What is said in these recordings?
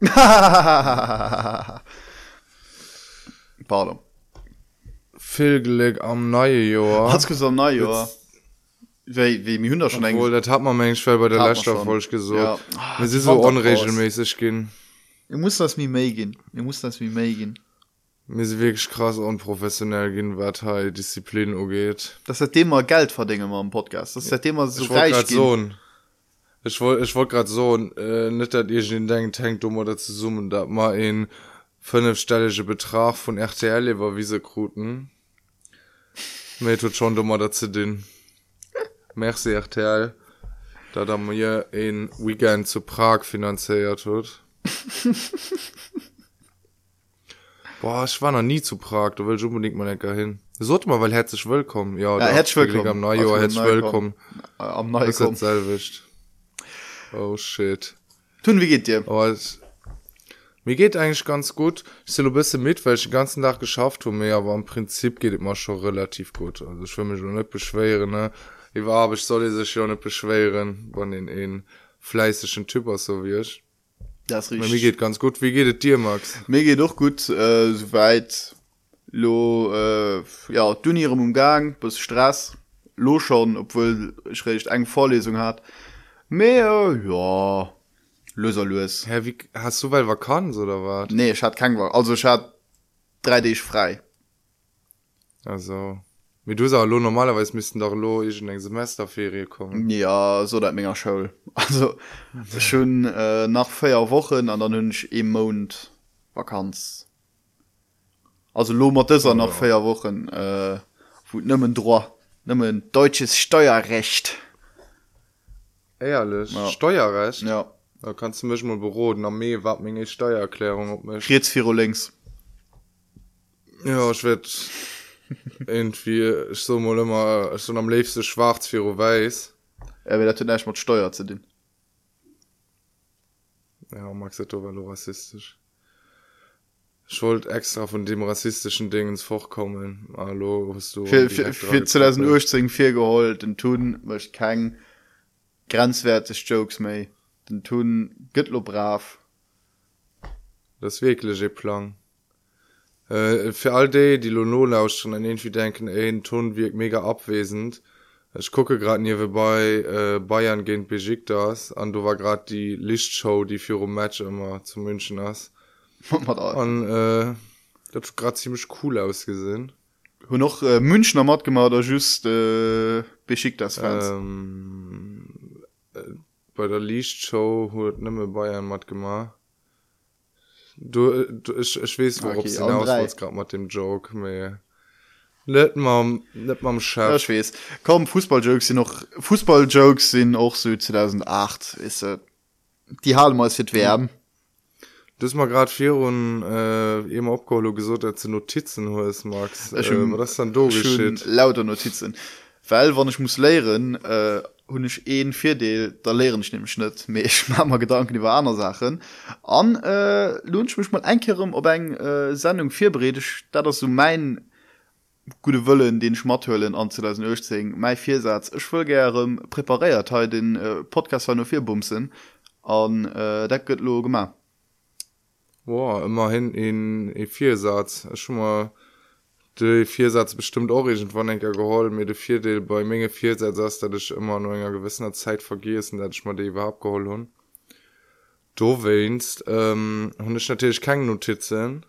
pardon. Villgelleg am neue Joer hast gesagt na ja wie wie mir hundert schon Obwohl, eng das hat man mensch bei der schon. Folge gesagt. Ja. Ah, sie die so unregelmäßig gehen. Ihr muss das wie megen ihr muss das wie megen mir sie wirklich krass unprofessionell gehen wat halt Disziplin geht das hat immer geld verdingen mal im podcast. Das ist seitdem er so ich reich gehen. so ich wollte ich wollte gerade so äh, nicht dat ihr den denkt tankt um oder zu summen da mal in fünfstellige Betrag von RTL über Wiesekruten mir tut schon dummer dazu den Merci RTL da da mir ein Weekend zu Prag finanziert tut Boah, ich war noch nie zu Prag du willst unbedingt mal lecker hin. Sollte mal weil herzlich willkommen. Ja, Ja, herzlich willkommen. am Neujahr herzlich willkommen. Am Das ist jetzt. Oh shit. tun wie geht dir Aber es, mir geht eigentlich ganz gut. Ich sehe ein bisschen mit, weil ich den ganzen Tag geschafft habe, aber im Prinzip geht es mir schon relativ gut. Also ich will mich schon nicht beschweren, ne. Ich war, aber ich soll sich schon nicht beschweren, wenn in ein fleißigen Typ ist, so wie ich. das riecht Mir geht ganz gut. Wie geht es dir, Max? mir geht doch gut äh, soweit lo äh, ja du in ihrem umgang bis stress lo schon obwohl ich recht eng vorlesung hat mehr? Ja. Löser los Hä, wie, hast du weil Vakanz oder was? nee ich hat kein also ich hat drei d frei. Also, wie du sagst, lo, normalerweise müssten doch lo, ich in eine Semesterferie kommen. ja so dat ménger show also schon äh, nach feier wochen an der hunsch im mond vakanz. Also lo mat er nach feier wochen äh, wo nëmmen droit nëmmen deutsches steuerrecht Ehrlich? Ja. Steuerrecht? ja Da kannst du mich mal beroden, am Mee wat meine Steuererklärung op mich. jetzt vier links Ja, ich werd irgendwie, ich so mal immer, ich so am liebsten schwarz für weiß. er will dat mat steuer zu den Ja, Max, das war nur rassistisch. Ich wollte extra von dem rassistischen Dingens vorkommen. Hallo, hast du. für, für, dran für 2008 gekoppelt. vier geholt den tun mcht kein grenzwertes jokes mei den tun gëttlo brav Das wirkliche Plan. Äh, für all die, die Lono lauschen und irgendwie denken, ey, ein Ton wirkt mega abwesend. Ich gucke gerade nebenbei äh, Bayern gegen Besiktas und du war gerade die Lichtshow, die für ein Match immer zu München ist. Und äh, das hat gerade ziemlich cool ausgesehen. hun noch äh, münchner mat gemacht oder just äh, beschickt das Fans. Ähm, äh, bei der Lichtshow hat nimme Bayern matt gemacht. Du, äh, du ich, ich weiß, worauf Okay, hinaus wolltest gerade mit dem Joke, mehr. Nicht mal, nicht mal ja, ich weiß. komm fußballjokes sind noch fußballjokes sind auch so 2008 ist äh, die halen mal fit werben Das mal gerade vier und äh, eben abgeholt gesagt, dass du Notizen hast, Max. Äh, was ist dann do schon geschieht? lauter notizen weil wann ich muss lehren äh, hun ich een vierdeel da lehren ich nämlich net. Me ich mach mal gedanken über andere sachen. An äh, lunch mich mal einkerum ob eng äh, sendung vier bredech da das so mein gute Wëllen den Schmatthöllen an 2018 mei viersatz. Ich will gerne präpariert he den äh, Podcast nur vier Bumsen an äh, dat gött lo gemacht. Boah, immerhin in E4-Satz. Schon mal de Viersatz bestimmt auch irgendwann enker geholt, mir de Vierdeel bei Menge Viersatz hast, dass ich immer nur in einer gewisser Zeit vergisst und dass ich mal die überhaupt geholt hun. Du weinst, ähm, und ich natürlich keine Notizen.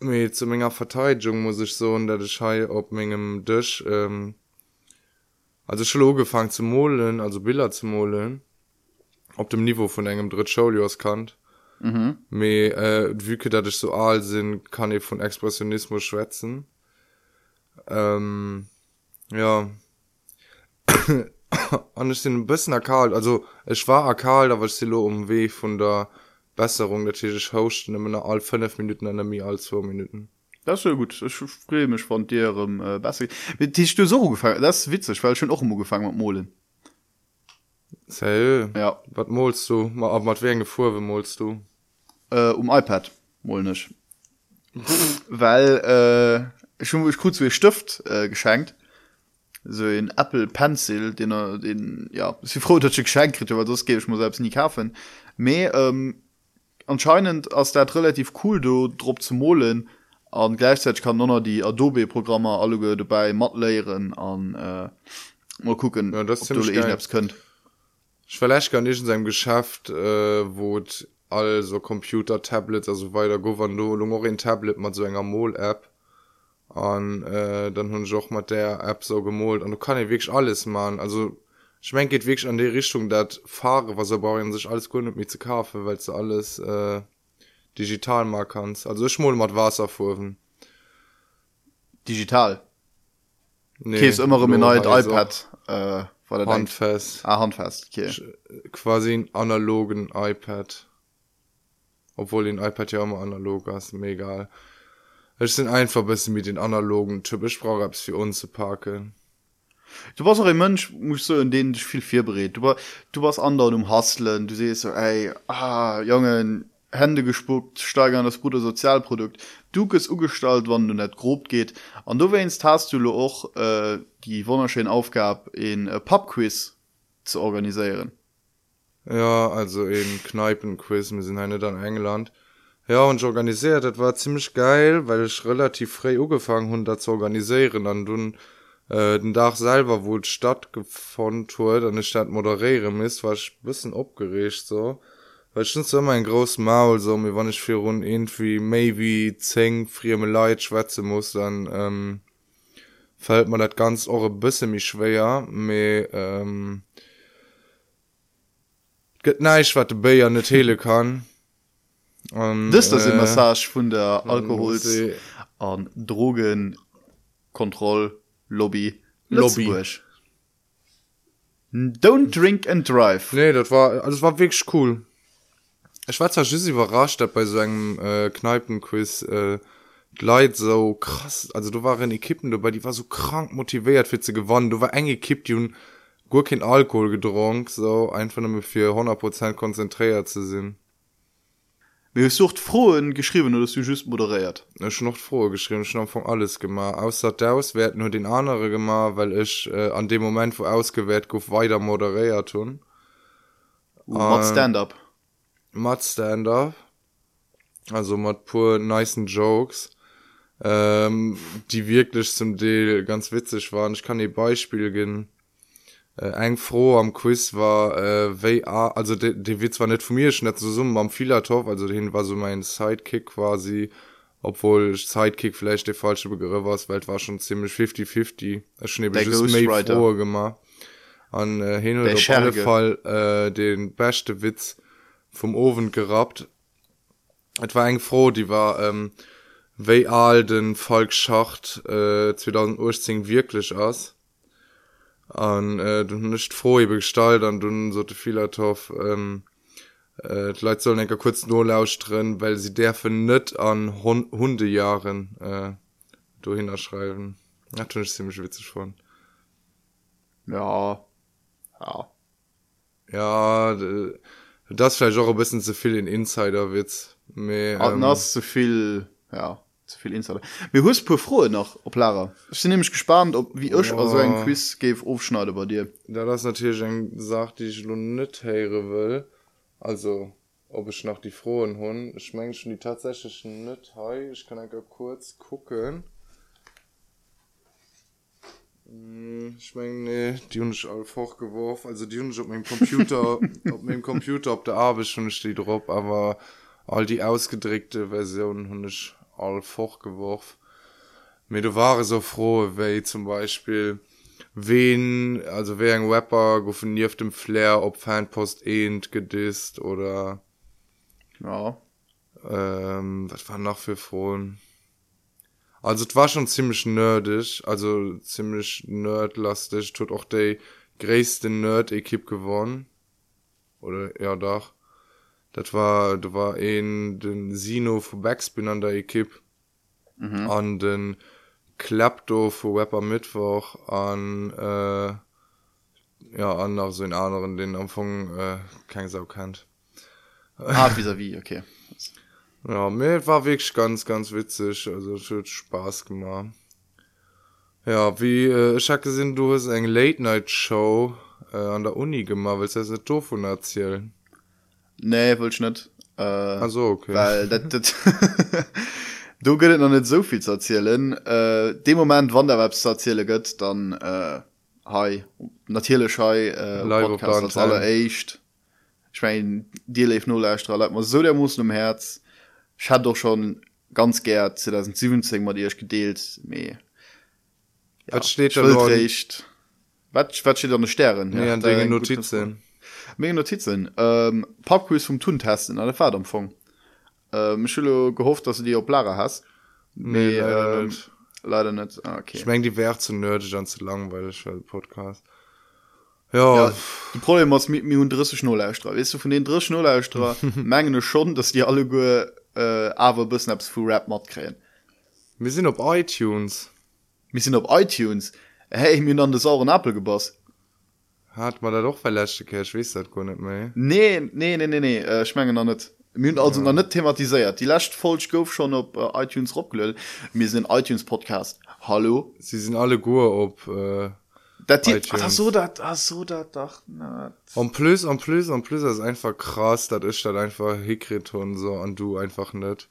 Mit zu meiner Verteidigung muss ich so, dass ich hier auf meinem Tisch, ähm, also schon angefangen zu molen, also Bilder zu molen, auf dem Niveau von einem Drittschaulios kannt. Me äh, wieke dat ich so all sinn kann ich von Expressionismus schwätzen. Ähm, ja. An ich den bisschen erkalt also ich war erkalt aber ich silo um weh von der Besserung. Der Tisch hosten immer all fünf Minuten an mir als zwei Minuten. Das ist ja gut. Ich freue mich von dir ähm, äh, besser die du so gefangen das ist witzig weil ich schon auch immer gefangen mit Molen Sei, ja. wat molst du? Mal ab mat wer gefu wie molst du? Äh, um iPad molnisch weil äh, schon ich kurz wie Stift äh, geschenkt. So ein Apple Pencil den er den ja sie froh dass ich geschenkt krieg aber das gebe ich mir selbst nie kaufen. Me ähm, anscheinend aus der relativ cool du drop zu mohlen an gleichzeitig kann noch die adobe Programme alle dabei matt leeren an äh, mal gucken Ja, das ist könnt gar nicht in seinem Geschäft äh, wo also Computer Tablets also weiter Gouverneur auch in Tablet mal so enger Mol App an äh, dann hun auch mal der App so gemolt und du kann ich wirklich alles machen also ich mein, geht wirklich an die Richtung dat fahre was er bauen sich alles gut mit mir zu kaufen weil du alles äh, digital mal kannst also ich mol mal Wasser vorwen digital? Nee, ist immer im lo, neuen also iPad äh, er denkt, handfest ah, handfest okay. quasi einen analogen iPad. Obwohl den iPad ja immer analog ist mir egal. Es sind einfach ein bisschen mit den analogen typisch brauche es für uns zu parken. Du warst auch ein Mensch muss so in denen dich viel viel berät. Du war du warst anderen um hasseln du siehst so ey ah jungen Hände gespuckt steigern das gute Sozialprodukt. Du es ugestalt wann du net grob geht. An du wennst hast du auch äh, die wunderschöne Aufgabe in äh, Pubquiz zu organisieren. Ja also in kneipenquiz. Wir sind eine dann england. Ja und ich organisiert das war ziemlich geil weil ich relativ frei angefangen hun da zu organisieren. Dann du äh, den Dach selber wohl stattgefunden wurde an der Stadt moderieren ist war ich ein bisschen abgeregt so weil schon so mein groß Maul so mir wann ich für run irgendwie maybe zeng frieme Leid schwätze muss dann ähm, fällt man das ganz eure bisschen mich schwer me ähm, neisch wat de Bayier net tele kann. Und das das äh, Massage von der Alkohol an drogen kontroll Lobby. Lobby. Lutzburg. don't drink and drive. Nee das war alles war wirklich cool. Ich war zwar überrascht, dass bei so einem äh, Kneipenquiz äh, die Leute so krass, also du waren Ekippen dabei, die war so krank motiviert für zu gewonnen. Du war eng gekippt, die und gut kein Alkohol getrunken, so einfach nur für 100% konzentriert zu sein. mir sucht frohen geschrieben oder du just moderiert Ich noch froh geschrieben, schon von alles gemacht. Außer das, hätten nur den anderen gemacht, weil ich äh, an dem Moment, wo ausgewählt, gof weiter moderiert tun. uh, stand up mat stand-up also mat pur nicen jokes ähm, die wirklich zum Deal ganz witzig waren. Ich kann die Beispiel gehen äh, eng froh am Quiz war äh, WA also de, de Witz war net von mir net so summen am Filatov also den war so mein Sidekick quasi obwohl Sidekick vielleicht der falsche Begriff war weil war schon ziemlich 50-50 Es schon eben Der just Ghostwriter. froh gemacht. An äh, hin Der oder auf Scherge. Fall äh, den beste Witz vom Ofen gerat Et war eng froh die war ähm, wéi all den Volksschacht äh, 2018 wirklich ass an äh, du nicht froh iwbe gestalt an du so Filatov ähm, äh, die Leute sollen enker kurz nur lausch drin weil sie derfe net an Hun hundejahren äh, du hinschreiben natürlich ziemlich witzig von. Ja. Ja. Ja das vielleicht auch ein bisschen zu viel in Insiderwitz. Me, ähm, hast zu viel ja zu viel Insider. Mir hus pur frohe noch op Lara. Ich bin nämlich gespannt ob wie ich Ja. also ein Quiz ge aufschneide bei dir. Da das natürlich ein sagt die ich nun net heere will. Also ob ich nach die frohen hun ich mein schon die tatsächlichen net hey ich kann einfach kurz gucken ich mein, nee, die hun ich all fortgeworfen also die hun ich auf meinem computer auf meinem computer op der Arbeit schon steht drauf aber all die ausgedrückte version hun ich all fortgeworfen mir du war so froh weil zum beispiel wen also wer ein rapper nie auf dem flair ob fanpost ehnt gedisst oder ja. ähm, was war noch für frohen also es war schon ziemlich nerdig also ziemlich nerdlastig. Tut auch der größte nerd ekip gewonnen oder ja doch. Das war du war in den sino von backspin an der ekip mhm. an den klappto für rapper mittwoch an äh, ja an noch so in anderen den am anfang äh, kein sau kennt. Ah, vis wie okay Ja, mir war wirklich ganz, ganz witzig. Also, es hat Spaß gemacht. Ja, wie, äh, ich hab gesehen, du hast eine Late-Night-Show äh, an der Uni gemacht. Willst du das nicht davon erzählen? nee will ich net äh, also okay weil dat, dat du gehtt noch nicht so viel zu erzählen äh, dem moment wann der web erzähle gött dann äh, hi natürlich hi äh, Live Podcast als aller echt ich mein dir lief null man so der muss um herz ich hat doch schon ganz ger 2017 mal dir ich gedeelt me was steht da noch? Recht wat wat steht an den sternen nee, da deine ein gutes- Notizen? mega Notizen? Ähm, Papkus vom Tun testen an der Fahrtamfang ähm, ich will gehofft dass du die op Lara hast. Nee, leider ähm, nicht. leider nicht. Ah, okay. Ich mein die wär zu nerdig an zu langweilig Podcast. Ja, ja, die Problem was mit mir dritte Schnurlaustra weißt du von den drei Schnurlaustra mengen schon dass die alle go äh, aber bis abs für Rap mat kräen wir sind auf iTunes. Wir sind op iTunes. Hey mir an des sauren Apple gebass hat man da doch verläschte Cash weiß das gar nicht mehr. Nee nee nee nee nee äh, schmengen an net Mün also ja. net thematisiert. Die lascht falsch gouf schon op äh, iTunes rockglll mir sind iTunes Podcast. Hallo? Sie sind alle gut ob äh, die, iTunes. ach, so dat ach, so dat doch na, Und plus und plus und plus ist einfach krass das ist dann einfach Hikriton so und du einfach nicht.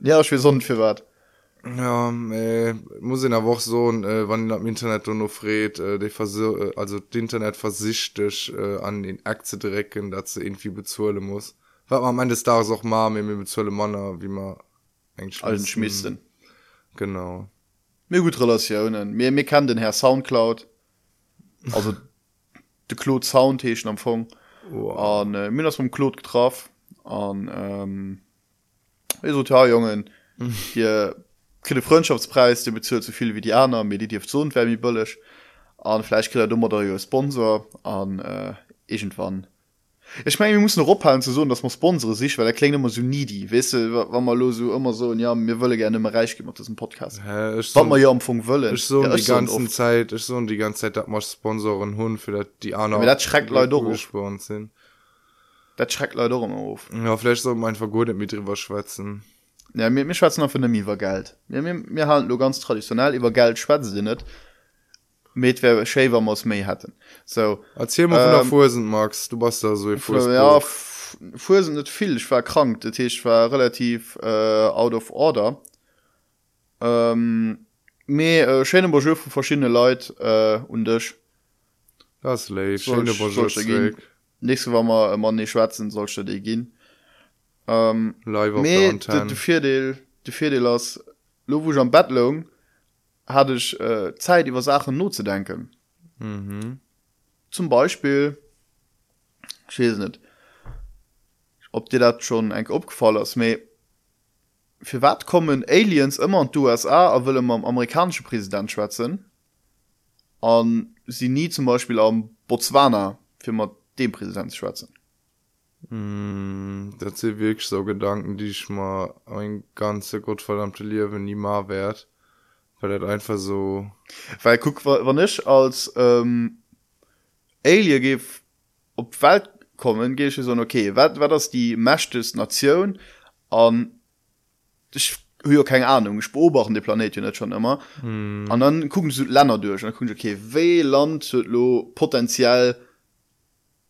Ja ich will sonst für wat ja äh, muss in der Woche so äh, wann am Internet du noch fred äh, die versuch, äh, also das Internet versichtig äh, an den Akte drecken dass sie irgendwie bezahlen muss was man meint des Tages auch mal mit mir bezahlen Mann wie man eigentlich allen schmissen genau mir gut relationen. Mir mir kann den herr soundcloud also de clot soundtechen am fong. Oh. an äh, mir das vom clot getraf an ähm, total jungen. Hier kille freundschaftspreis den bezir so viel wie die anderen mir die so wärmi bëllech an fleischkiller dummer der sponsor. An äh, irgendwann ich meine wir müssen ophalen zu so dass man sponsore sich weil der klingt immer so die wisse wann man los so immer so ja mir wolle gerne immer reich gemacht das ein podcast. Wat so, man ja am Funk wollen. ich so ja, die so ganzen oft. Zeit ich so die ganze Zeit dat man Sponsoren hun für dat die anderen das schreckt Leute auch gespannt sind. Dat schreckt leider immer auf. Ja vielleicht soll man einfach gut mit drüber schwätzen. Ja mir mir schwatzen auf mir war geld. Mir mir mir halten nur ganz traditionell über geld schwatzen sie metwer Shaver muss méi hätten so erzähl ähm, Fusen Max. Du bist da so ja, Fusen net viel. Ich war krank. Der Tisch war relativ äh, out of order. Ähm, mé äh, Schene Bourgeois vu verschiedene Leiit äh, undch das nächste war mal man ne schwarzen sollte de gin ähm, live vier de vier lass lo wo am Bettlung hatte ich äh, Zeit über Sachen not zu denken mhm. zum Beispiel ich weiß nicht ob dir dat schon eng opgefallen ist me für wat kommen aliens immer an USA a will immer am amerikanische Präsident schwätzen? An sie nie zum Beispiel am Botswana für man dem Präsident schwätzen. Mm, das sind wirklich so Gedanken die ich mal ein ganze gottverdammte Leben nie mal wert weil das einfach so weil guck wa- wann ich als ähm, Alien ge op Welt kommen gehe ich so okay wat war das die mechtes Nation? An ich höre keine Ahnung ich beobachten die Planet ja nicht schon immer. Hm, an dann gucken sie Länder durch und dann gucken sie, okay we Land lo potenziell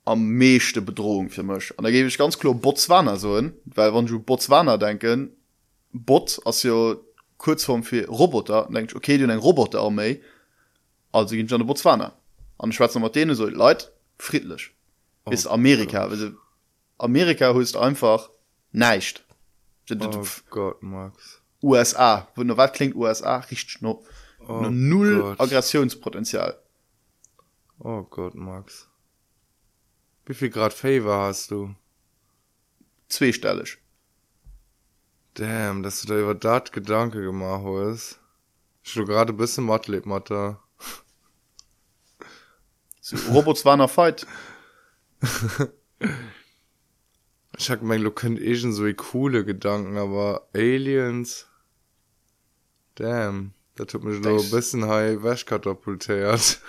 am meeschte Bedrohung für mich. Und da gebe ich ganz klar Botswana so hin, weil wann du Botswana denken Bot als ja kurzform für Roboter denkst du, okay du ein Roboter Armee also gehen schon Botswana an Schweizer Martine so Leute friedlich. Oh ist Amerika also Amerika ist einfach nicht. Oh Gott Max. USA wo nur was klingt USA richtig nur, oh nur null Gott. Aggressionspotenzial. Oh Gott, Max. Wie viel Grad Favor hast du? zweistellig Damn, dass du da über dat Gedanke gemacht hast. Ich du gerade ein bisschen Matleb, Matter. so, Robotswana fight Ich hab gemeint, du könnt eh schon so coole Gedanken, aber Aliens. Damn, da tut mich nur ein bisschen high Wäsch katapultiert.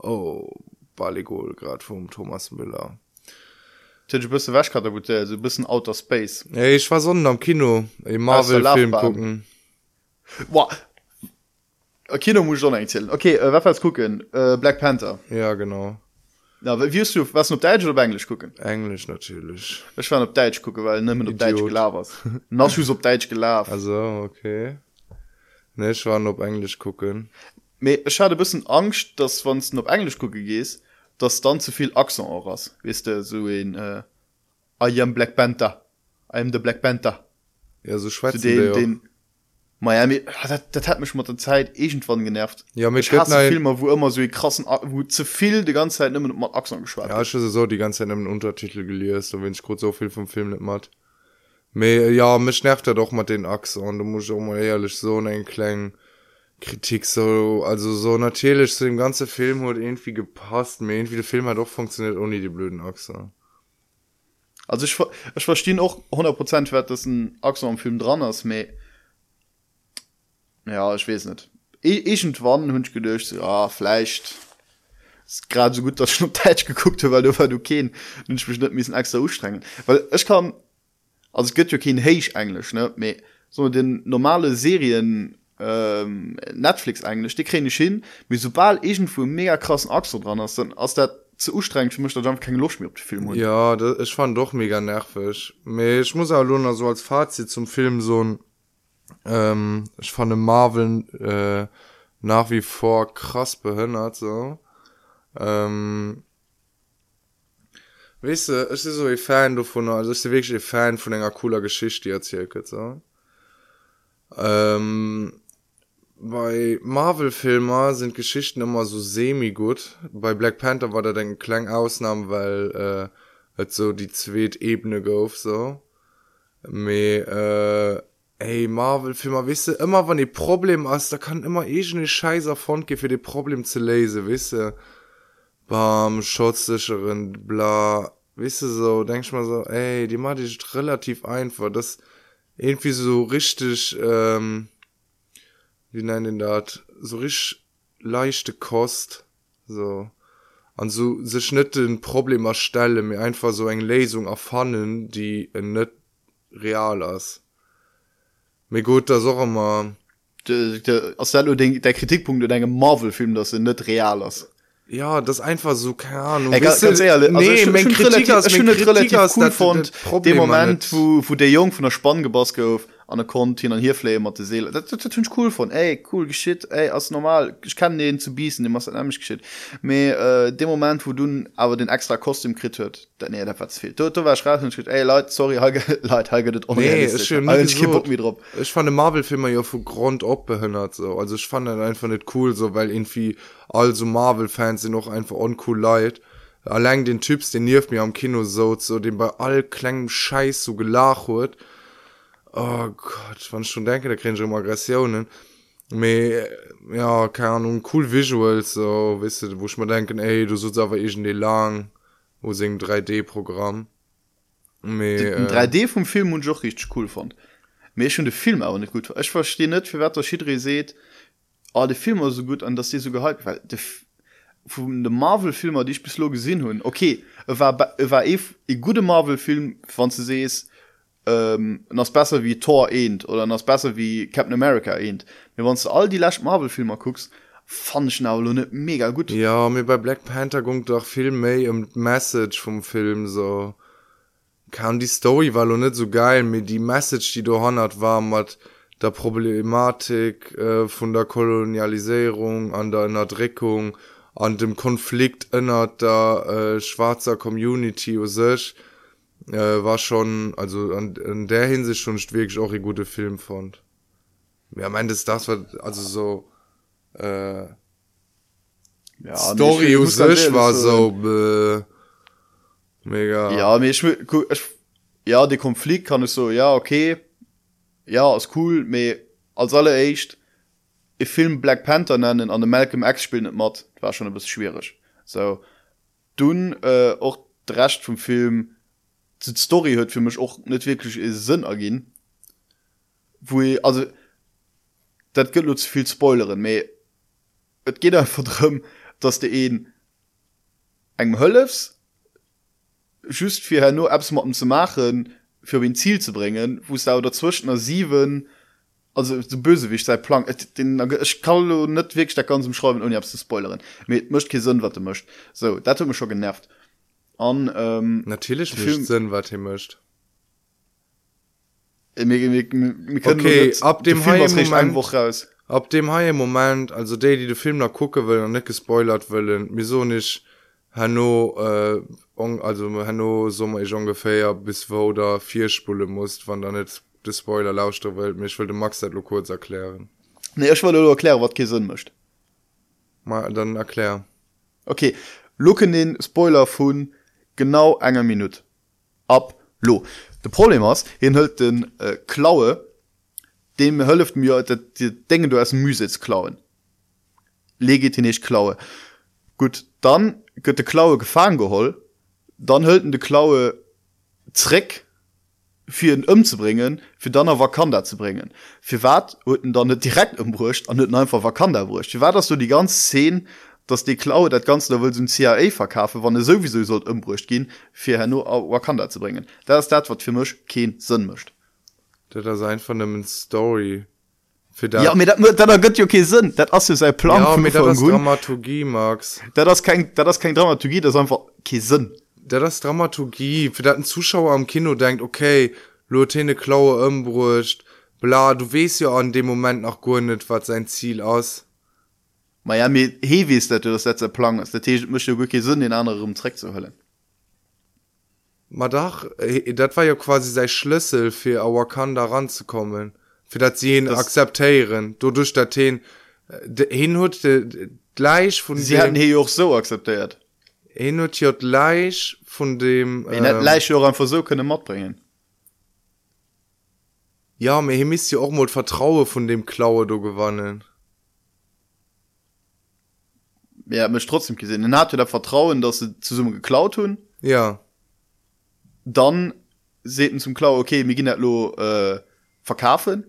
Oh, Balligol, grad vom Thomas Müller. Bist wäschkatapult so bisschen outer space. Ey, ich war sonnen am Kino, ey, Marvel-Film gucken. Boah. Äh, Kino muss ich schon erzählen. Okay äh, was gucken? Äh, Black Panther. Ja, genau. na wie wirst du was op Deutsch oder auf englisch gucken? Englisch natürlich. Ich war op Deutsch gucke weil nimmen op Deutsch gelabert nach op Deutsch gelaf also okay. Ne ich war op englisch gucken. Me ich hatte bisschen angst dass wann du op englisch gucke gehst dass dann zu viel Achsen auch hast. Wisst du so in äh, I am Black Panther. I am the Black Panther. Ja so schwätzen den, den, Miami ah, dat, dat hat mich mal der Zeit irgendwann genervt. Ja mit Filme wo immer so die krassen wo zu viel die ganze Zeit immer mal Achsen geschwar ja ich habe so die ganze Zeit Untertitel gelesen und wenn ich kurz so viel vom Film nicht mat me ja mich nervt er doch mal den Achse und du musst auch mal ehrlich so einen kleinen Kritik so also so natürlich so dem ganze Film hat irgendwie gepasst. Mir irgendwie der Film hat doch funktioniert ohne die blöden Achse also ich ich verstehe auch 100% wert dass ein Achsen am Film dran ist me ja ich weiß nicht. I- irgendwann hunsch gedurcht so, ah vielleicht ist gerade so gut dass ich noch Deutsch geguckt habe weil du war du kein ich mich nicht müssen extra ausstrengen weil ich kann also es gibt ja kein Heisch Englisch ne? Me so den normale Serien ähm, Netflix englisch die kriege ich hin wie sobald irgendwo einen mega krassen Achse dran ist dann aus der zu anstrengend für mich da keine Lust mehr auf den Film holen. Ja, das, ich fand doch mega nervig. Ich muss auch nur so als Fazit zum Film so ein, ähm, ich fand den Marvel äh, nach wie vor krass behindert, so. Ähm, weißt du, ich bin so ein Fan davon, also ich bin wirklich ein Fan von einer cooler Geschichte, die erzählt wird, so. Ähm, bei Marvel-Filmer sind Geschichten immer so semi-gut. Bei Black Panther war da dann klang Ausnahme, weil äh, es so die zweite Ebene gauf so. Me, äh, ey, Marvel-Filmer, weißt du, immer wenn die Problem hast, da kann immer irgendeine Scheiße von gehen, für die Problem zu lesen, weißt du. Bam, Schutzsicherin, bla, weißt du so, denkst mal so, ey, die macht die relativ einfach, das irgendwie so richtig, ähm, wie nennen dat so rich leichte kost so. An so se schnitten problem erstelle mir einfach so eng lesung erfannen die net real ass mir gut da so immer der, der, aus der, Kritikpunkt in deinem Marvel-Film dass er nicht real ist. Ja das einfach so keine ahnung. Ey, ganz, ganz ehrlich, also nee, Kritik relativ, ist- relativ ist, cool das Problem dem Moment nicht- wo, wo der Jung von der Spann gebas gouf an der Kon hin an hier fle mat seele. Dat, dat, dat ich cool von. Ey cool geschit ey as normal. Ich kann den zu biesen dem was nämlich geschit me äh, dem Moment wo du aber den extra Kostüm krit huet dann nee dat was fehlt du, du war schra ey Leute sorry Helge, Leute, Helge, das Nee, mehr drauf. ich fand den Marvel Filme ja von Grund op behindert so. Also ich fand den einfach nicht cool so weil irgendwie also Marvel Fans sind noch einfach uncool leid. Allein den Typs den nief mir am Kino so so den bei all klangem Scheiß so gelach wird oh Gott wann ich schon denke da kriegen ich immer Aggressionen. Me, ja keine Ahnung cool Visuals so wisst du wo ich mir denken ey du sollst aber irgendwie lang wo sing 3D Programm. Me, den äh, 3D vom Film und auch richtig cool fand. Mir schon de Film aber nicht gut. Ich verstehe nicht für wer Schidre seht alle Filme so gut an dass die so gehalten weil de, F- von de Marvel Filmer die ich bis gesehen hun okay war war e e gute Marvel Film von du sest ähm, das besser wie Tor end oder das besser wie Captain America end. Wenn man all die last Marvel Filmer guckst fand ich na nicht mega gut. Ja, mir bei Black Panther ging doch viel mehr um Message vom Film so. Kam die Story war noch nicht so geil, mir die Message, die du hat, war mit der Problematik äh, von der Kolonialisierung, an der Unterdrückung, an dem Konflikt innerhalb der äh, schwarzer Community und sich, äh, war schon, also an, in der Hinsicht schon wirklich auch ein guter Film fand. Ja, es das war, also so, äh, ja, Story ich- ich und sich war so bäh, mega. Ja mir ich, ich, ja der konflikt kann ich so ja okay. Ja ist cool me als alle echt e film black panther nennen an der malcolm x spiel net mat war schon ein bisschen schwierig. So dun äh, auch drecht vom film story hört für mich auch nicht wirklich sinn ergehen wo ich, also dat gibt uns viel spoileren me et geht einfach drum dass der een engem höllefs just für her nur absmoppen zu machen für wen ziel zu bringen wo es da oder zwischen sieben also so bösewicht sei plan den ich kann net weg da ganz im schreiben und hab's zu mit möchte gesund wat du möcht so dat hat mich schon genervt. An ähm, natürlich Film, sinn wat mischt. Äh, okay, ab dem einfach raus. ab dem haie moment also de die de film nach gucke will an net gespoilert willen wieso nicht hanno äh, also hanno sommer ich ungefähr bis wo da vier spule muss wann da net de spoiler lauscht der welt. Mich will de max lo kurz erklären. Ne ich wollte erklären wat gesinn mischt. Mal dann erklär. Okay lucken den spoiler vun genau enger minut. Ab lo. De problem ass hin hölt den äh, klaue dem hölleft mir dat dir denken du as müsitz klauen. Legit nicht klaue. Gut dann gëtt de klaue gefahren geholl dann hölten de klaue trick für ihn umzubringen für dann vakanda zu bringen. für wat wurden dann net direkt umbrucht an einfach vakanda wurscht Wie war das du die ganz 10 dass die klaue dat ganze da will zum CIA verkaufe wann er sowieso soll umbrucht gehen für nur wakanda zu bringen. Da ist dat wat für mich kein sinn mischt der da sein von dem story für ja, dat, dat, dat okay sinn. Dat as sei plan ja, mit dramaturgie max. Da das kein da das kein dramaturgie das einfach sinn. Der das dramaturgie. Für dat ein zuschauer am kino denkt okay lotene klaue umbrucht bla du west ja an dem moment noch gründet wat sein ziel aus miami he wie dat du das letzte plan ist der möchte wirklich sinn den anderen trick zu höllen. Ma dach dat war ja quasi sei schlüssel für awakanda ranzukommen. Für dat sie ihn akzeptieren. Du durch der ten hinhut gleich von sie hatten hier auch so akzeptiert. Hinnotiert leicht von dem ähm, leicht versuch können mord bringen. Ja mir miss ja auch mal vertraue von dem klaue du gewannen ja mich trotzdem gesehen. Den hat der vertrauen dass sie zu summe geklaut tun ja. Dann seten zum klau okay mir ging lo äh, verkaufen.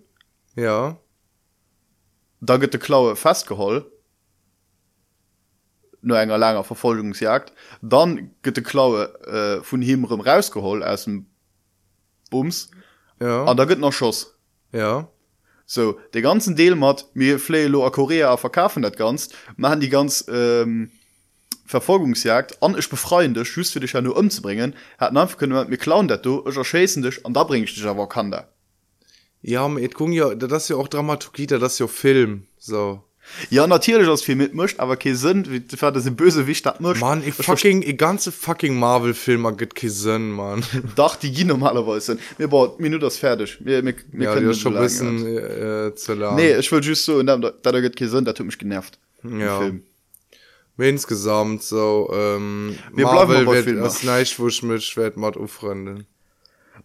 Ja. Da gibt der klaue festgeholl nur enger langer verfolgungsjagd. Dann gibt der klaue äh, von himrem rausgeholt aus dem bums. Ja. An da gibt noch schoss ja. So der ganzen deal hat mir fle lo a korea verkaufen dat ganz machen die ganz ähm, verfolgungsjagd an ich befreiende schü für dich ja nur umzubringen hat einfach können mir klauen dat du erschessen dich an da bring ich dich aber kann da ja kun ja das ja auch dramaturgie da das ja film so ja natürlich das viel mit mischt aber ke sind wie das böse wie statt man ich fucking e ganze fucking marvel filmer get kisinn man dach die gi normalerweise mir baut mir nur das fertig. Mir, mir, mir ja, schon bisschen äh, zu nee ich will just so da da get kisinn da tut mich genervt. Ja. Insgesamt so ähm, wir bleiben das nicht wo ich mich schwer mat ufreundin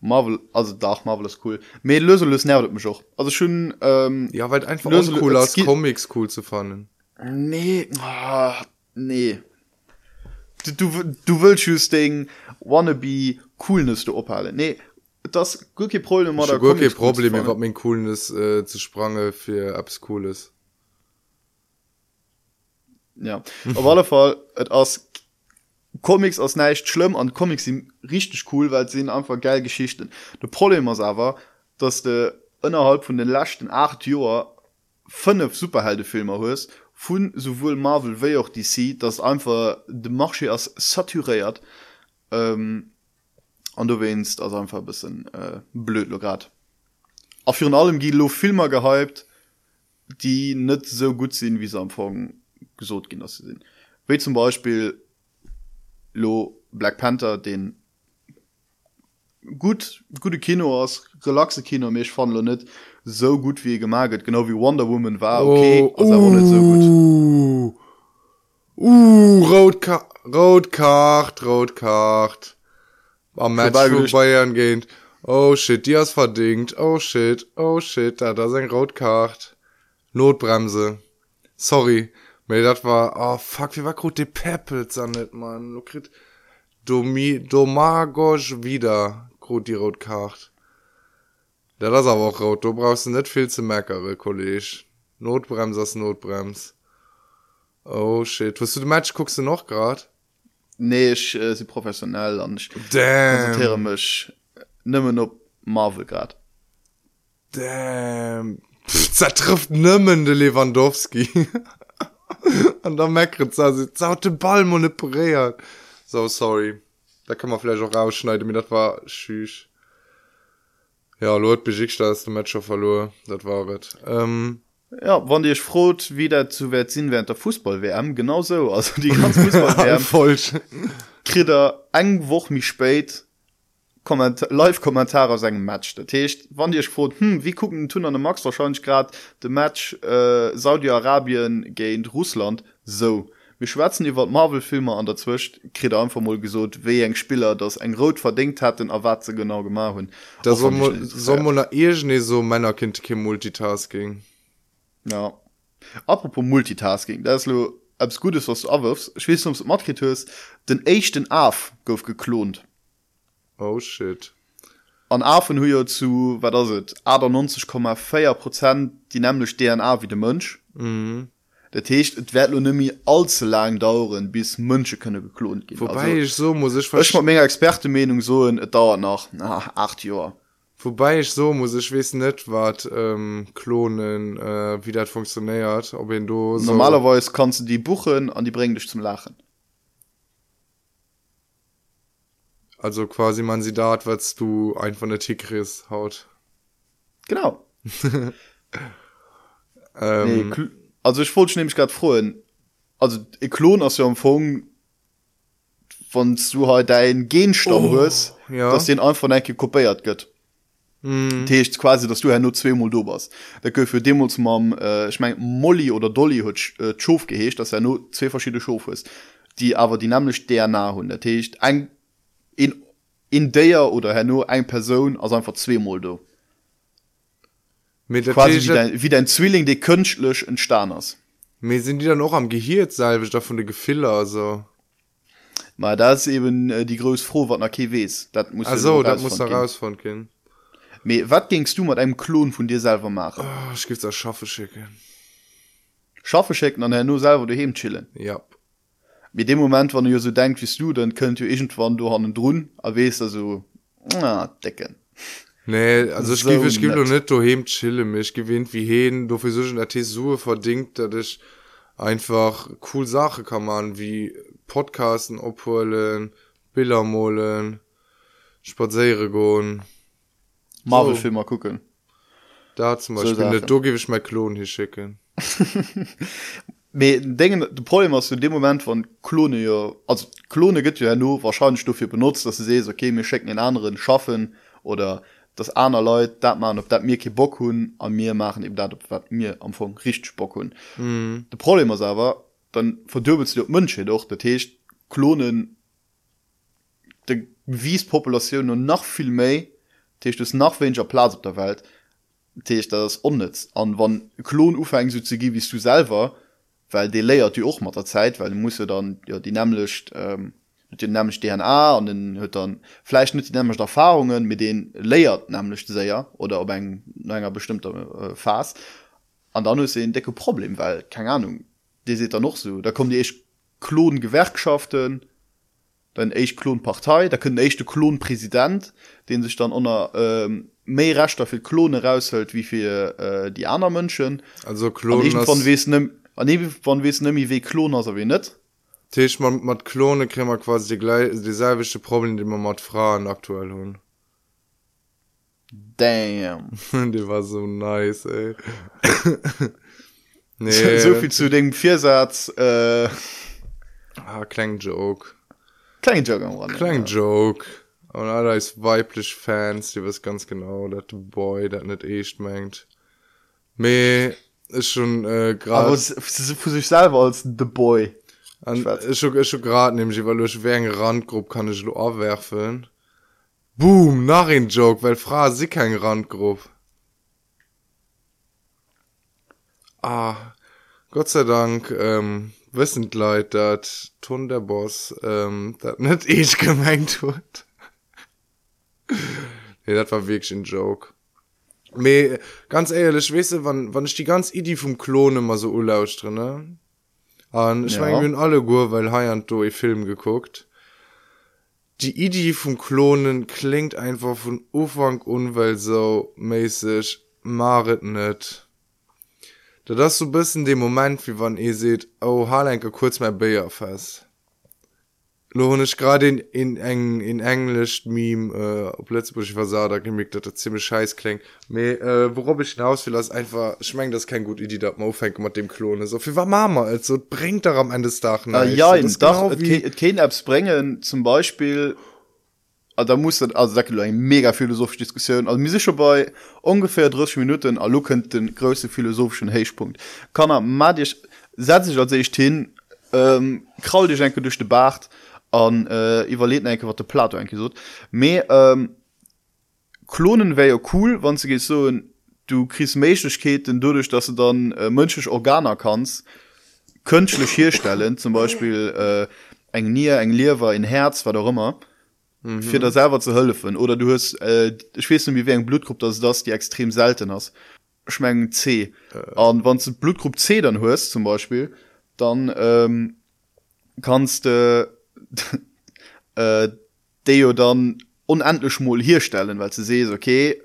marvel also dach marvel ist cool. Me löse lös nervt mich auch. Also schon ähm, ja weil einfach löse, cool aus comics cool zu fannen nee oh, nee. Du du, du willst just ding wanna be coolness du ophalen nee das gute problem oder problem ich mein coolness äh, zu sprange für abs cooles. Ja. Auf alle fall et aus comics aus nicht schlimm an comics sind richtig cool weil sie einfach geil geschichten. De problem ist aber dass de innerhalb von den lachten acht jahr fünf superheldefilme hörst von sowohl marvel wie auch die sieht das einfach de marsche als saturiert ähm, an du west also einfach ein bisschen äh, blöd grad. Auf für allem gilo filmer gehypt die net so gut sind wie sie am anfang gesot gehen dass sie sind. Wie zum beispiel lo black panther den gut gute kino aus relaxe kino mich fan net so gut wie gemaget genau wie wonder woman war okay oh, uh, so gut. uh, rot rotkart rotkart am bayern gehen. Oh shit die hast verdingt. Oh shit oh shit da da sein rotkart notbremse. Sorry me dat war oh fuck wie war gut die peppels an net man krit domi domagosch wieder grot die rot kacht da das aber auch rot. Du brauchst net viel zu meckere kollege. Notbrems das notbrems oh shit. Was du de match guckst du noch grad? Nee ich äh, sie professionell an ich Damn. mich nimmen op marvel grad. Damn. Zertrifft nimmen de lewandowski an der meckret zaute ball manipuliert. So sorry. Da kann man vielleicht auch rausschneiden mir dat war schüch ja lot besicht das der matcher verlor dat waret ähm, ja wann dir ich froht wieder zu wer sinn während der fußball wm genauso. Also die falsch krider eng woch mich spät Komment Live-Kommentar aus engem Match. Der Techt wann dir frot hm, wie gucken tun an dem Max? Wahrscheinlich grad de Match äh, Saudi-Arabien geint Russland. So. Wir schwärzen iwwer Marvelfilme an der Zwicht krit einfach mal gesot wéi eng Spieler das eng rot verdingt hat den erwarze genau gemacht hun da sommer ne so meiner kind kim Multitasking. Ja. Apropos Multitasking da ist lo abs gutes was awurfs schwes ums Mordkriteurs den echten Af gouf geklont. Oh shit. An afen huier zu wat das it ader neunzig,vier prozent die nämlich dna wie de mönsch mhm. Der techt et werd nimi allze lang dauern bis mënsche könne geklont gehen wobei also, ich so muss ich ich mal menge experte menung so et dauert nach nach acht jahr wobei ich so muss ich wissen net wat ähm, klonen äh, wie dat funktioniert ob du so normalerweise kannst du die buchen an die bringen dich zum lachen also quasi man sie was du ein von der tigris haut. Genau. Ähm, nee, also ich wollte nämlich gerade frohen also e klon aus ja empfang von du halt dein genstamm Oh, hast ja. dass den einfach nicht kopiert gött mm, Techt quasi dass du ja nur zwei Moldobers da go für Demos mam äh, ich mein Molly oder Dolly hat äh, Schof gehecht dass er nur zwei verschiedene Schof ist die aber die nämlich der nah hun der Techt ein in in der oder her nur ein Person also einfach zwei Moldo mit der quasi wie dein, wie dein Zwilling die künstlich in Sterners mir sind die dann auch am gehirrt salbe davon de gefiller also. Mal das ist eben äh, die größ froh wat nach KWs dat muss also dat muss raus von kind wat gingst du mit einem Klon von dir selber machen? Oh, ich gibt's das schaffe schicken. Schaffe checken an her nur selber du chillen. Ja mit dem moment wann ihr so denkt wie du dann könnt ihr irgendwann du han run erwest also na decken. Nee also so ich gebe net du hem chille mich gewinnt wie hin. Du physischen der tesur verdingt dat ich einfach cool sache kann man wie podcasten opholen billermolen spaziere goen marvel filmer so. gucken. Da zum beispiel so du gebe ich mein klon hier schicken. dingen de problem hast du in dem moment von klone ja also klone gibt ja nur wahrscheinlich dafür benutzt dass du sest okay mir checken den anderen schaffen oder das einer leute dat man ob dat mir bock hun an mir machen eben dat wat mir am anfang richtig bock hun mm. de problem ist aber dann verdirbelst du münsche doch der Techt klonen de wies population und nach viel mei Techt es nach weniger Platz op der Welt Techt das onnetz an wann klon ufang so zu gi wie du selber weil die leiert die auch mal der Zeit weil muss dann ja die nämlich ähm, nämlich DNA und den hört dann vielleicht nicht die nämlich Erfahrungen mit den leiert nämlich sehr oder ob ein einer bestimmter äh, Phas an dann ist ein decke Problem weil keine Ahnung die seht da noch so da kommen die echt Klonen Gewerkschaften dann echt Klonpartei da können echte Klonpräsident den sich dann unter ähm, mehr recht dafür Klone raushält wie viel äh, die anderen München also Klon von Wesen wissen von wissen wie klon also wie net Tisch man mat klone krimmer quasi die gleich dieselbechte problem die man mat fragen aktuell hun damn. Die war so nice ey. nee so viel zu dem viersatz äh, ah, klein joke klein Joke am Rande, klein ja. joke und da ist weiblich fans die was ganz genau dat boy dat net echt mengt me ist schon äh, aber es ist für sich selber als the boy. An ist schon, ist schon grad nämlich weil ich wegen randgruppe kann ich lo abwerfen. Boom nach den joke weil fra sie kein randgruppe. Ah gott sei dank ähm, wissen leid dat ton der boss ähm, dat net ich gemeint wird. Nee, dat war wirklich ein joke me ganz ehrlich wisse wann wann ich die ganz idee vom klon immer so ulaus drinne an ich Ja. ja. mein, alle gur weil haiern do e film geguckt die idee vom klonen klingt einfach von ufang unwel so mäßig maret net da das so bis in dem moment wie wann ihr seht oh haarlenke kurz mein Bayer fest lohn ich gerade in in eng in englisch meme äh, op letztlich war da gemerkt dat er ziemlich scheiß klingt. Me äh, worauf ich hinaus will das einfach schmengt das kein gut idee dat man aufhängt mit dem klone so viel war mama also bringt da am ende des dach äh, ja ins dach kein apps bringen zum beispiel Also da muss also da mega philosophisch diskussion. Also mir sicher bei ungefähr 30 minuten allo könnt den größte philosophischen hechpunkt kann er madisch setz sich als ich hin ähm, kraul dich enke durch de bart an äh, überleten enke wat de Plato enke sot me ähm, klonen wär ja cool wann ze gehst so in, du krismechketen dudurch dass du dann äh, mönschech organer kannst künstlich herstellen zum Beispiel äh, eng nier eng lewer in herz war der immer mhm. fir der selber zu hölfen oder du hast äh, schwessen wie wie eng blutgruppe dass das die extrem selten hast schmengen c an äh. wann du blutgruppe c dann hörst zum beispiel dann ähm, kannst du äh, deo dann unendlich schmol herstellen weil du sest okay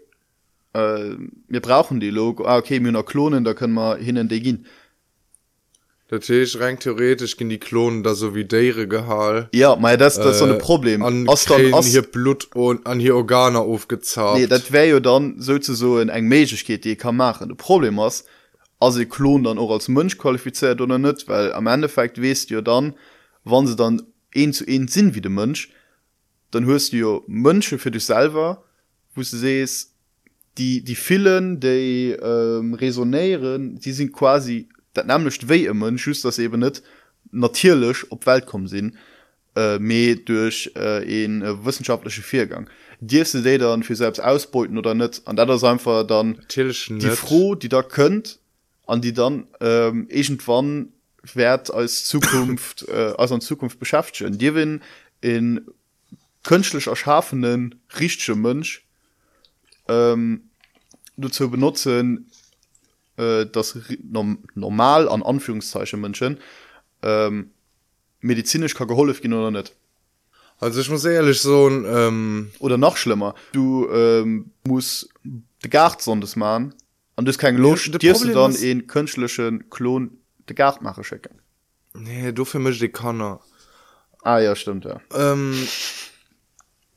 äh, wir brauchen die logo ah, okay mir noch klonen da können wir hin und gehen. Der Tisch rein theoretisch gehen die klonen da so wie dere gehall ja mal das das äh, so ein problem. an dann, hier blut und an hier organe aufgezahlt nee, dat wäre ja dann so so in eng magisch geht die kann machen. Problem was also klon dann auch als mönsch qualifiziert oder nicht weil am endeffekt west ihr dann wann sie dann een zu een sinn wie de mönsch dann hörst du ja mönsche für dich selber wo du sest die die vielen die ähm, resonieren die sind quasi dat nämlichcht wéi immer schü das eben net natierlech op Welt kom sinn äh, me durch äh, en äh, wissenschaftliche Viergang. Dir se se dann fir selbst ausbeuten oder net an dat einfach dann die froh die da könnt an die dann ähm, egentwann wert als Zukunft äh, als an Zukunft beschafft Dir win in künstlich erschaffenen richsche Mönsch ähm, du zu benutzen äh, das normal an anführungszeichen münchen ähm, medizinisch kann geholfen gehen oder nicht. Also ich muss ehrlich so ähm oder noch schlimmer du ähm, muss gar sondes machen und das kein los dir du dann in künstlichen klon de gartmacher schicken. Nee du für mich die kannner ah ja stimmt ja. Ähm,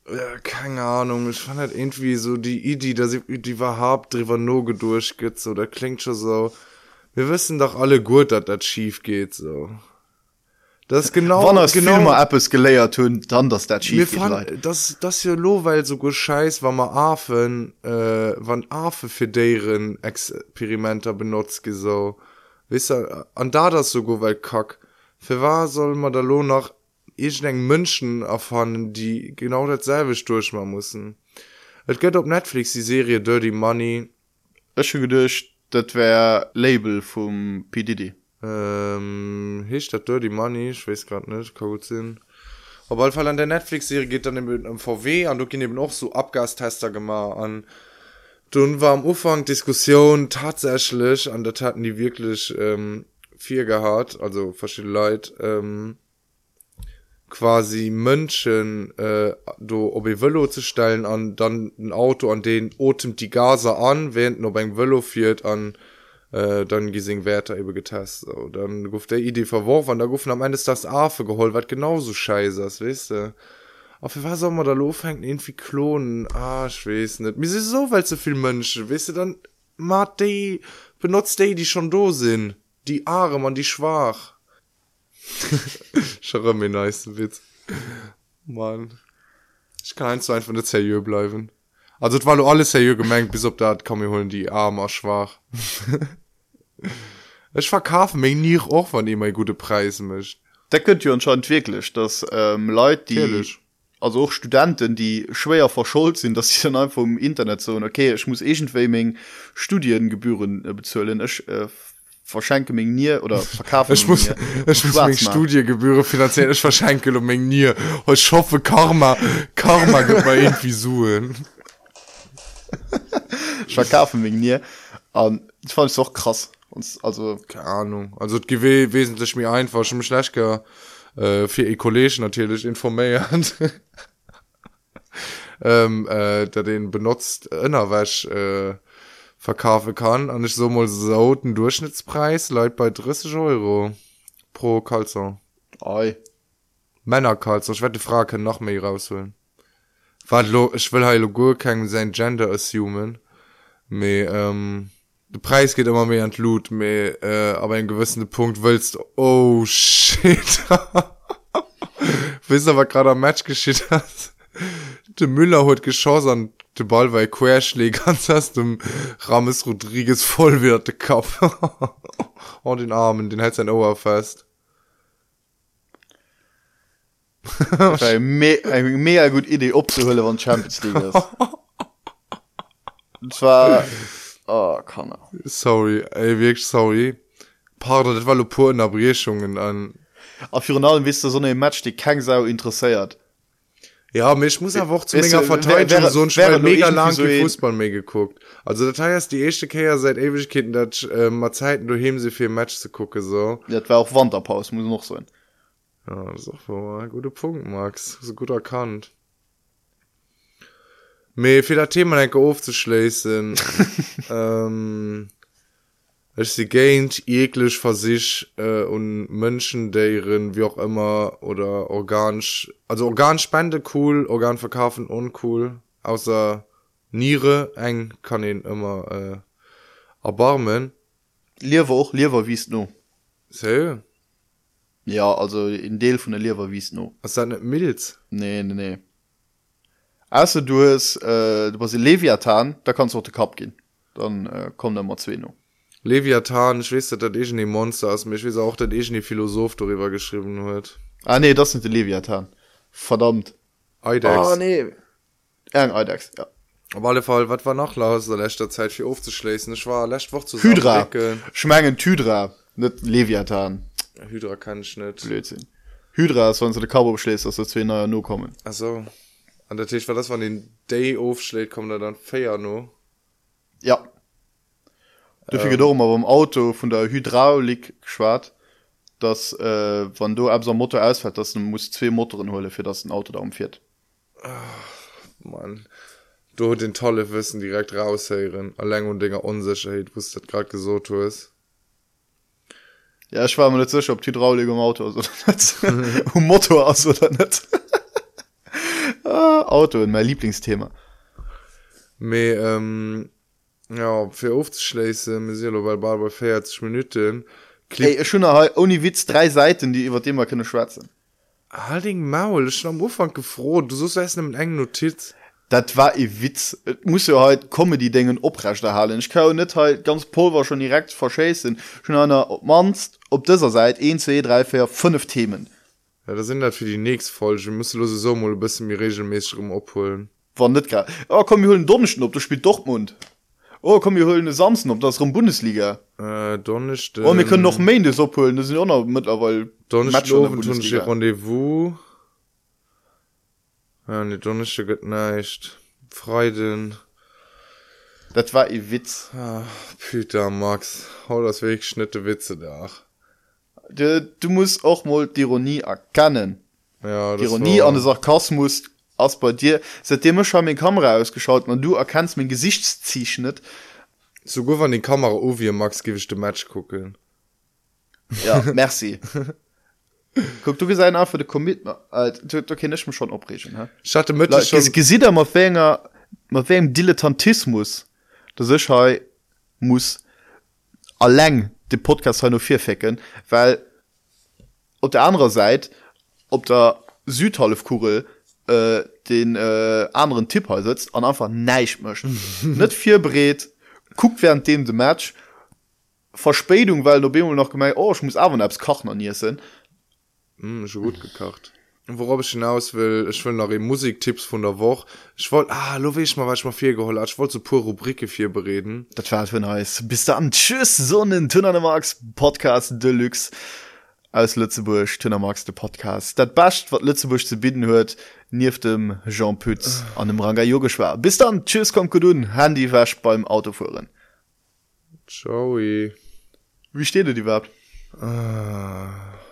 ja, keine ahnung. Ich fand halt irgendwie so die idee dass ich die überhaupt drüber no durchgeht so. Der klingt schon so wir wissen doch alle gut dass das schief geht so. Das genau Wann genau app es geleiert tun dann dass der schief fand, das das hier lo weil so gut scheiß war man afen äh, wann afe für deren experimenter benutzt so wis an da das so go weil kack. Für war soll man da lo noch ich eng münchen erfahren die genau dasselbe durchmachen mussssen et gött op netflix die serie dirty money. Gedurcht dat wär label vom pdd ähm, hi dat dirty money? Ich weiß grad nicht ka gut sinn aber fall an der netflix serie geht dann im vw an du gehen eben auch so abgastester gemacht an du war am ufang diskussion tatsächlich an der taten die wirklich ähm, vier gehabt. Also verschiedene leute ähm, quasi mönchen äh, do ob willow zu stellen an dann ein auto an den otem die gase an während nur beim willow führt an äh, dann gesing werter über getest so dann ruft der idee verworfen da rufen am ende das afe geholt wat genauso scheiße das wisst du auf was soll man da hängt irgendwie klonen. Ah schwes nicht. Mir sie so weil so viel mönsche wisst du dann mat die benutzt die die schon do sind. Die arme man die schwach. Mir nice wit man ich kann eins einfach der serie bleiben. Also weil du alles serie gemengt bis ob dat kann mir holen die armer schwach. Ich verkaufe mir nie auch von ihm gute preise mischt da könnt ihr anscheinend wirklich dass ähm, leute die Ehrlich? Also auch studenten die schwer verschollt sind dass sie dann einfach im internet so okay ich muss egentwaming studiengebühren äh, bezahlen. Ich äh, verschenke mir nie oder verkaufe ich muss, ich muss studiegebühre finanziell ich verschenke um nie ich hoffe karma karma irgendwie suchen ich verkaufe mir nie um, das fand ich doch krass. Und also keine ahnung. Also gew wesentlich mir einfach. Schon schlecht äh, für e college natürlich informiert. Ähm, äh, der den benutzt innerwäsch äh, verkaufen kann. Und ich so mal so den Durchschnittspreis leid bei 30 Euro pro Kalzer. Ei. Männer Kalzer ich werde die Frage noch mehr rausholen. Warte, ich will halt kein sein Gender assumen. Me ähm, der Preis geht immer mehr an Blut me äh, aber einen gewissen Punkt willst oh shit. Wisst aber gerade am Match geschieht? Hast de Müller huet geschoss an de Ball wei querschlä ganz hast dem Rames Rodriguez voll wird de Kap und den Armen den hält sein Ohr fest. Me eng mé gut idee opzuhhölle wann Champions League ist. Und zwar oh, kann er sorry ey, wirklich sorry. Pader dat war pur in Erbrechungen an a Fi allem wisst du so ne Match die keng sau interessiert. Ja mich muss einfach auch zu Weißt mega Verteidigung so ein Spiel nur mega lang so ein- Fußball mehr geguckt. Also der Teil ist die erste Käier seit Ewigkeiten dat äh, mal Zeiten du heben sie für Match zu gucke so. Dat war auch Wanderpaus muss noch sein. Ja, das ist auch wohl ein guter Punkt, Max. So gut erkannt. Me, für das Thema denke aufzuschließen, ähm, ist die Gegend jeglich für sich, äh, und Menschen, deren, wie auch immer, oder organisch, also Organspende cool, Organverkaufen uncool, außer Niere, eng, kann ihn immer, äh, erbarmen. Liewer auch liewer wiest no So, ja also in Deel vun der Liewer wiest no das nicht Milz? nee nee nee also du es äh, du was Leviathan da kannst du auch de Kap gehen. Dann äh, kommt der mat zwe no Leviathan, ich weiß, dass das eh nicht Monster ist, aber ich weiß auch, dass eh nicht Philosoph darüber geschrieben wird. ah nee das sind de Leviathan. Verdammt. Eidex. Ah, nee. Eng Eidex ja. Auf alle Fall, was war noch los in letzter Zeit für aufzuschließen? Ich war letzte Woche zu Hydra. schmengen Hydra net Leviathan. Hydra kann ich nicht. Blödsinn. Hydra ist, wenn du de Kabo beschläst dass der zwe neuer no kommen? Also, an der Tisch war das, wenn den Day aufschlägt, kommt er dann fair no. ja dufir ähm. darum aber im Auto von der Hydraulik geschwart dass äh, wann du ab Motor ausfällt dass du muss zwei Motoren hole für das ein Auto da umfährt Mann. Du hast den tolle Wissen direkt raushören. Allein und Dinger Unsicherheit, es das gerade gesagt hast. ja ich war mir nicht sicher ob die Hydraulik im Auto ist oder nicht um Motor aus oder nicht ah, Auto mein Lieblingsthema Me, ähm, ja, für aufzuschließen, wir sind bei bald bei 40 Minuten. Klick Ey, schon ohne Witz drei Seiten die über dem man keine schwätzen Halt den Maul, ich bin am Anfang gefroht. Du sollst erst mit engen Notiz. dat war e Witz Et muss ja halt comedy dingen oprechterhalen ich kann net halt ganz pulver schon direkt verschessen schon einer manst op dieser Seite 1 2 3 4 5 Themen Ja, da sind das für die nächste Folge. Wir müssen los so mal ein bisschen mehr regelmäßig rum abholen. war net gar oh, komm wir holen Donnechten op du spielt Dortmund oh komm wir holen Samsen ob das rum Bundesliga Äh, Donnerstag. oh, wir können noch Main opholen das sind auch noch mittlerweile sich Bundesliga. Rendezvous. Ja, nee, Donnerstag geht nicht. Freiden. dat war e Witz Ah, Peter, Max. Hau das wirklich schnitte Witze da. Du, du musst auch mal die Ironie erkennen. Ja, die das Ironie war- an den Sarkasmus aus bei dir. Seitdem ich schon meine Kamera ausgeschaut man du erkennst mein Gesichtsziehschnitt So gut, wenn die Kamera auf wie Max, gebe ich den Match gucken. ja merci. Guck du gesagt einfach de commitment. Du, du kenn ich mich schon opregen hatte mit schon... gesieht ma fänger ma wem dilettantismus das ich he muss allng de Podcast nur vier fecken weil op der andere Seite ob der Südhalfkugel äh, den äh, anderen Tipper sitzt an einfach neisch möchten net vier bret guckt während dem de Match. Verspätung weil du noch gemeint oh ich muss aber abs kochen an ihr sind. Mm, gut gekocht. Worauf ich hinaus will, ich will noch eben Musiktipps von der Woche. Ich wollte, ah, lo ich mal, was ich mal viel geholt habe. Ich wollte so pur Rubrike viel bereden. Dat war für nice bis dann tschüss sonnen Tünnermarks Podcast Deluxe aus Lützeburg Tünnermarks de Podcast dat bascht wat Lützeburg zu bieten hört nief dem Jean Pütz an dem Ranga Yogisch war bis dann tschüss kom du Handy wasch beim Autofuhren Ciao. wie steht du die überhaupt Ah.